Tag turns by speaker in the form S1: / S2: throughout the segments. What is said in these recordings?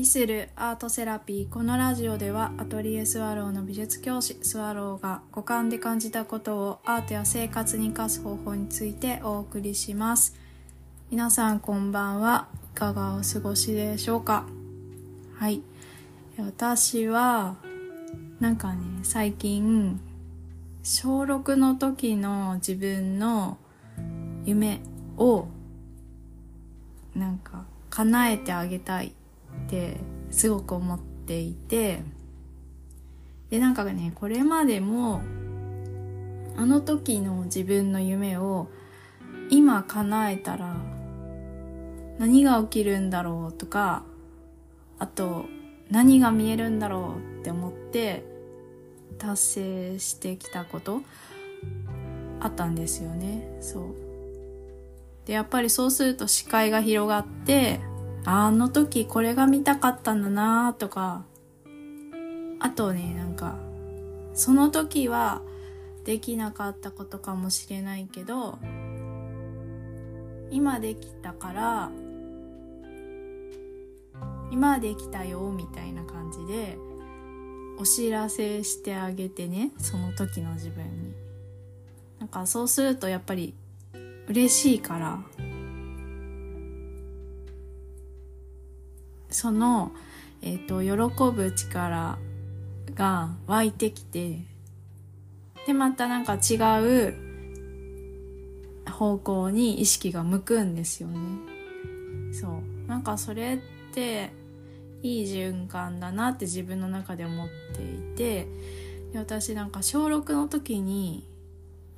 S1: 美するアートセラピーこのラジオではアトリエスワローの美術教師スワローが五感で感じたことをアートや生活に生かす方法についてお送りします。皆さんこんばんは。いかがお過ごしでしょうか？はい。私はなんかね最近小6の時の自分の夢をなんか叶えてあげたい。ってすごく思っていてでなんかねこれまでもあの時の自分の夢を今叶えたら何が起きるんだろうとかあと何が見えるんだろうって思って達成してきたことあったんですよね。そう。でやっぱりそうすると視界が広がってあの時これが見たかったんだなとか。あとねなんかその時はできなかったことかもしれないけど今できたから今できたよみたいな感じでお知らせしてあげてねその時の自分に。なんかそうするとやっぱり嬉しいから。その、えっ、ー、と喜ぶ力が湧いてきてでまたなんか違う方向に意識が向くんですよね。そう。なんかそれっていい循環だなって自分の中で思っていてで私なんか小6の時に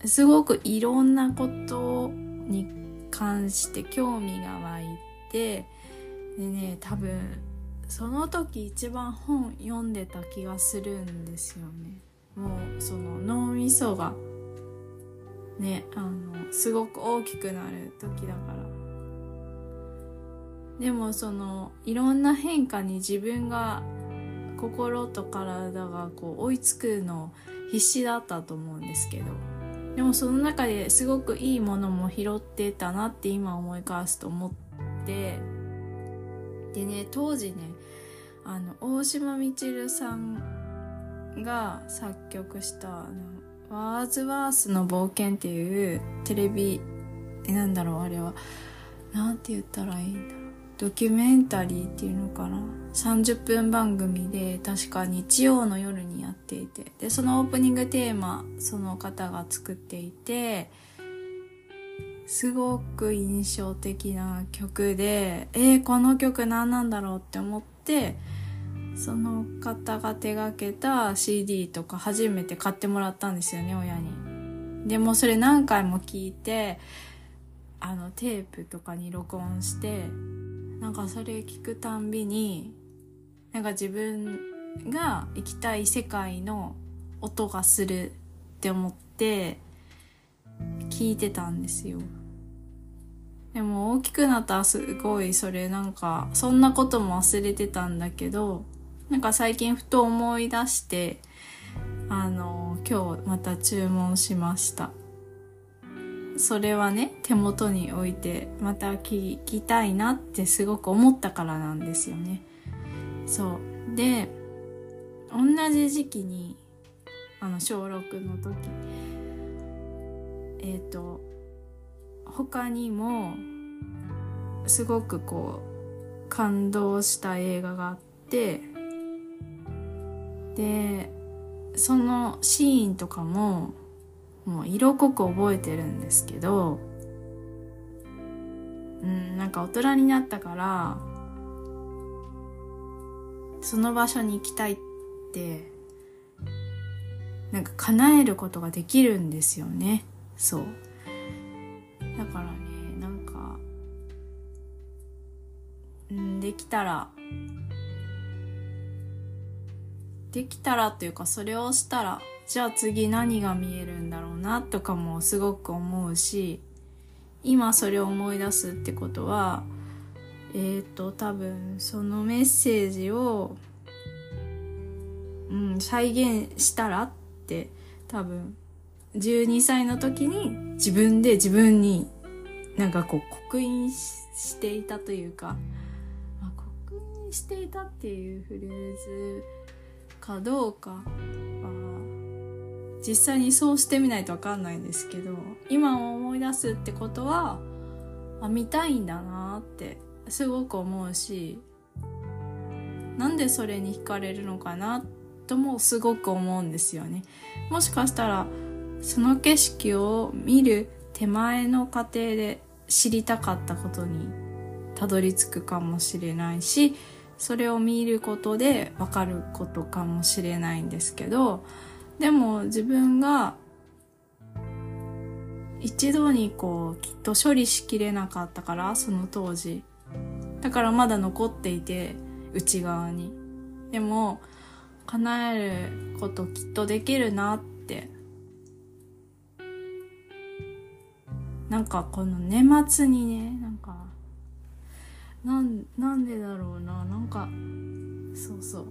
S1: すごくいろんなことに関して興味が湧いてでね多分その時一番本読んでた気がするんですよね。もうその脳みそがねあのすごく大きくなる時だから。でもそのいろんな変化に自分が心と体がこう追いつくの必死だったと思うんですけど。でもその中ですごくいいものも拾ってたなって今思い返すと思って。でね当時ねあの大島みちるさんが作曲した「ワーズワースの冒険」っていうテレビえなんだろうあれは。なんて言ったらいいんだろう。ドキュメンタリーっていうのかな。30分番組で確か日曜の夜にやっていて。でそのオープニングテーマその方が作っていて。すごく印象的な曲でえー、この曲何なんだろうって思ってその方が手がけた CD とか初めて買ってもらったんですよね親に。でもそれ何回も聞いてあのテープとかに録音してなんかそれ聞くたんびになんか自分が行きたい世界の音がするって思って聞いてたんですよ。でも大きくなったらすごいそれなんかそんなことも忘れてたんだけどなんか最近ふと思い出してあの今日また注文しました。それはね手元に置いてまた聞きたいなってすごく思ったからなんですよね。そう。で同じ時期にあの小6の時えっ、ー、と他にもすごくこう感動した映画があってでそのシーンとかももう色濃く覚えてるんですけどうんなんか大人になったからその場所に行きたいってなんか叶えることができるんですよね。そう。だからねなんかうんできたらできたらっていうかそれをしたらじゃあ次何が見えるんだろうなとかもすごく思うし今それを思い出すってことはえっ、ー、と多分そのメッセージを、うん、再現したらって多分12歳の時に自分で自分になんかこう刻印していたというか、まあ、刻印していたっていうフレーズかどうかは実際にそうしてみないとわかんないんですけど今を思い出すってことはあ見たいんだなってすごく思うしなんでそれに惹かれるのかなともすごく思うんですよね。もしかしたらその景色を見る手前の過程で知りたかったことにたどり着くかもしれないしそれを見ることでわかることかもしれないんですけどでも自分が一度にこうきっと処理しきれなかったからその当時。だからまだ残っていて内側に。でも叶えることきっとできるなってなんかこの年末にねなんかなんなんでだろうななんかそうそう。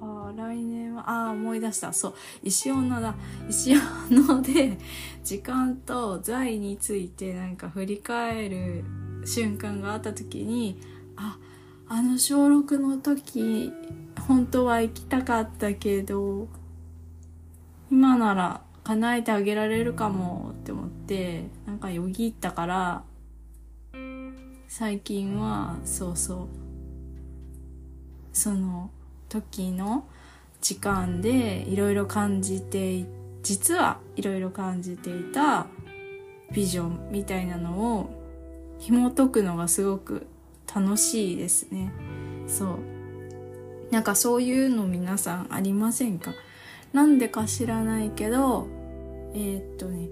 S1: ああ来年はああ思い出した。そう。石女だ。石女で時間と財についてなんか振り返る瞬間があった時にああの小6の時本当は行きたかったけど今なら叶えてあげられるかもって思ってなんかよぎったから最近はそうそう。その時の時間でいろいろ感じて実はいろいろ感じていたビジョンみたいなのを紐解くのがすごく楽しいですね。そう。なんかそういうの皆さんありませんか？なんでか知らないけどえー、っとね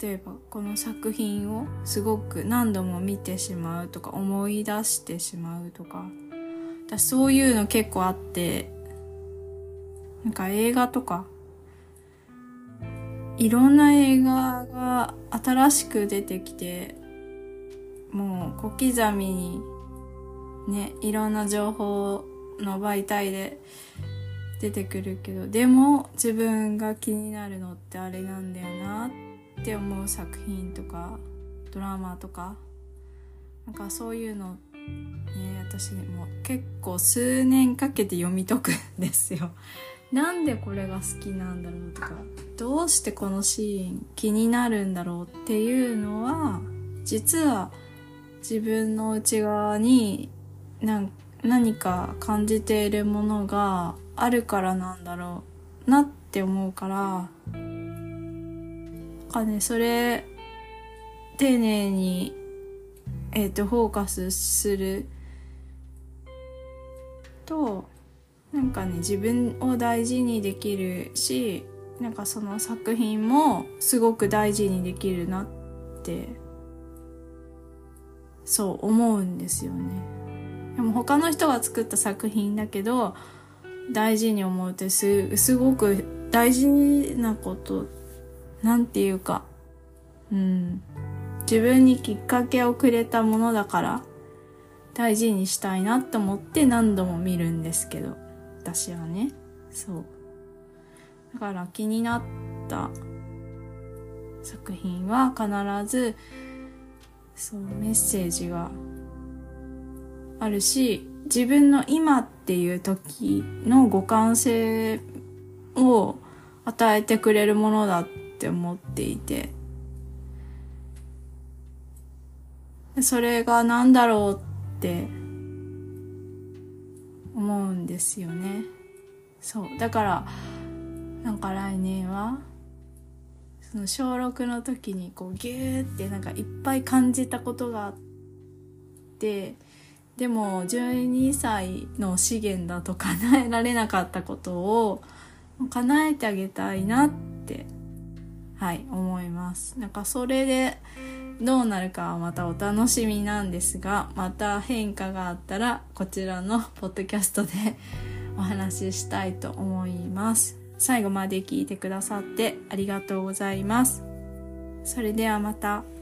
S1: 例えばこの作品をすごく何度も見てしまうとか思い出してしまうとか。私そういうの結構あって。なんか映画とか。いろんな映画が新しく出てきて。もう小刻みにねいろんな情報の媒体で出てくるけど。でも自分が気になるのってあれなんだよなって。って思う作品とかドラマとかなんかそういうのね私も結構数年かけて読み解くんですよ。なんでこれが好きなんだろうとかどうしてこのシーン気になるんだろうっていうのは実は自分の内側に何か感じているものがあるからなんだろうなって思うからかねそれ丁寧にえっ、ー、とフォーカスするとなんかね自分を大事にできるしなんかその作品もすごく大事にできるなってそう思うんですよね。でも他の人が作った作品だけど大事に思うってすすごく大事なことなんていうか。うん。自分にきっかけをくれたものだから大事にしたいなと思って何度も見るんですけど。私はね。そう。だから気になった。作品は必ずそうメッセージがあるし自分の今っていう時の互換性を与えてくれるものだっって思っていて。それが何だろうって思うんですよね。そう。だからなんか来年はその小6の時にこうギューってなんかいっぱい感じたことがあってでも12歳の資源だと叶えられなかったことを叶えてあげたいなってはい思います。なんかそれでどうなるかはまたお楽しみなんですがまた変化があったらこちらのポッドキャストで お話ししたいと思います。最後まで聞いてくださってありがとうございます。それではまた。